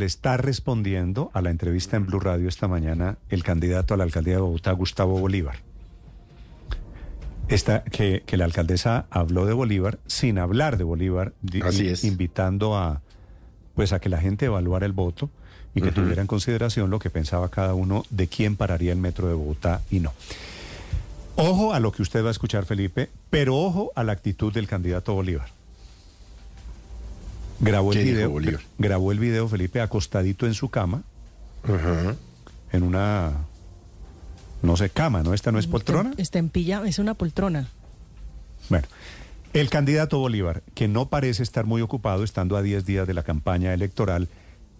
Le está respondiendo a la entrevista en Blue Radio esta mañana el candidato a la alcaldía de Bogotá, Gustavo Bolívar. Esta, que, que la alcaldesa habló de Bolívar sin hablar de Bolívar, Así es. invitando a, pues a que la gente evaluara el voto y que tuviera en consideración lo que pensaba cada uno de quién pararía el metro de Bogotá y no. Ojo a lo que usted va a escuchar, Felipe, pero ojo a la actitud del candidato Bolívar. Grabó el ¿Qué dijo video, Bolívar? grabó el video Felipe acostadito en su cama, Ajá. en una no sé, cama, ¿no? Esta no es poltrona. Está en pijama, es una poltrona. Bueno, el candidato Bolívar, que no parece estar muy ocupado estando a 10 días de la campaña electoral,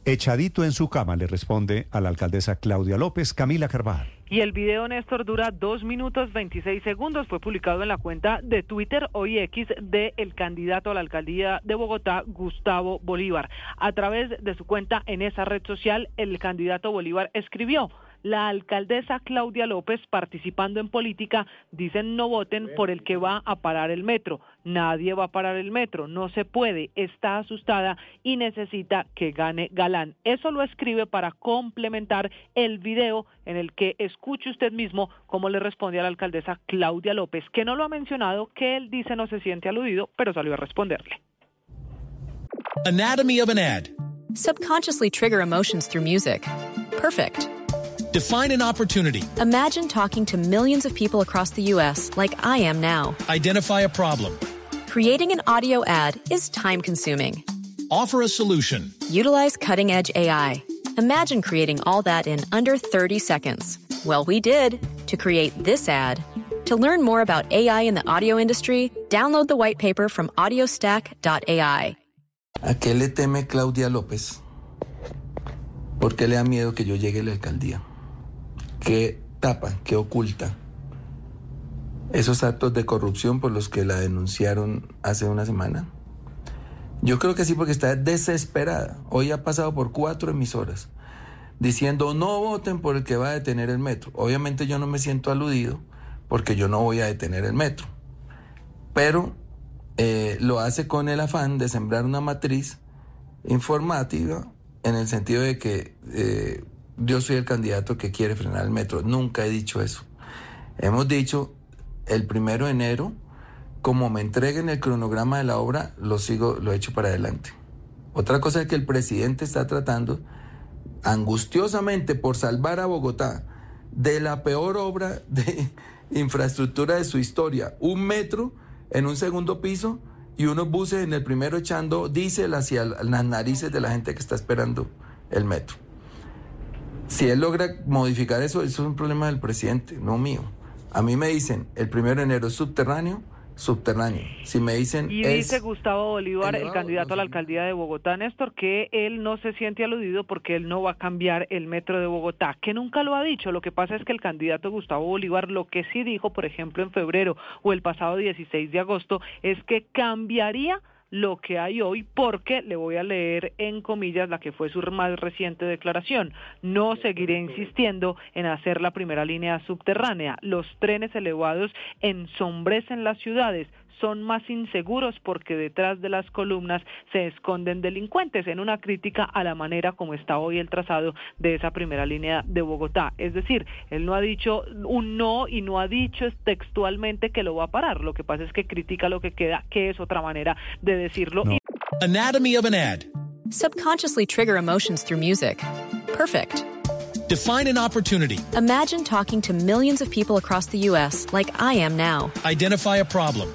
echadito en su cama, le responde a la alcaldesa Claudia López, Camila Carvajal. Y el video, Néstor, dura 2 minutos 26 segundos. Fue publicado en la cuenta de Twitter, hoy X, de el candidato a la alcaldía de Bogotá, Gustavo Bolívar. A través de su cuenta en esa red social, el candidato Bolívar escribió. La alcaldesa Claudia López, participando en política, dicen no voten por el que va a parar el metro. Nadie va a parar el metro, no se puede, está asustada y necesita que gane Galán. Eso lo escribe para complementar el video en el que escuche usted mismo cómo le responde a la alcaldesa Claudia López, que no lo ha mencionado, que él dice no se siente aludido, pero salió a responderle. Anatomy of an ad. Subconsciously trigger emotions through music. Perfect. Define an opportunity. Imagine talking to millions of people across the U.S. like I am now. Identify a problem. Creating an audio ad is time consuming. Offer a solution. Utilize cutting edge AI. Imagine creating all that in under 30 seconds. Well, we did to create this ad. To learn more about AI in the audio industry, download the white paper from audiostack.ai. ¿A qué le teme Claudia López? ¿Por qué le da miedo que yo llegue a la alcaldía? ¿Qué tapa, qué oculta? Esos actos de corrupción por los que la denunciaron hace una semana. Yo creo que sí, porque está desesperada. Hoy ha pasado por cuatro emisoras diciendo no voten por el que va a detener el metro. Obviamente yo no me siento aludido porque yo no voy a detener el metro. Pero eh, lo hace con el afán de sembrar una matriz informativa en el sentido de que eh, yo soy el candidato que quiere frenar el metro. Nunca he dicho eso. Hemos dicho el primero de enero, como me entreguen el cronograma de la obra, lo sigo, lo echo para adelante. Otra cosa es que el presidente está tratando angustiosamente por salvar a Bogotá de la peor obra de infraestructura de su historia, un metro en un segundo piso y unos buses en el primero echando diésel hacia las narices de la gente que está esperando el metro. Si él logra modificar eso, eso es un problema del presidente, no mío. A mí me dicen, el primero de enero es subterráneo, subterráneo. Si me dicen Y es dice Gustavo Bolívar, el candidato a la alcaldía de Bogotá, Néstor, que él no se siente aludido porque él no va a cambiar el metro de Bogotá, que nunca lo ha dicho. Lo que pasa es que el candidato Gustavo Bolívar lo que sí dijo, por ejemplo, en febrero o el pasado 16 de agosto, es que cambiaría lo que hay hoy porque le voy a leer en comillas la que fue su más reciente declaración. No seguiré insistiendo en hacer la primera línea subterránea. Los trenes elevados ensombrecen las ciudades son más inseguros porque detrás de las columnas se esconden delincuentes en una crítica a la manera como está hoy el trazado de esa primera línea de Bogotá. Es decir, él no ha dicho un no y no ha dicho textualmente que lo va a parar. Lo que pasa es que critica lo que queda, que es otra manera de decirlo. No. Anatomy of an ad. Subconsciously trigger emotions through music. Perfect. Define an opportunity. Imagine talking to millions of people across the U.S. like I am now. Identify a problem.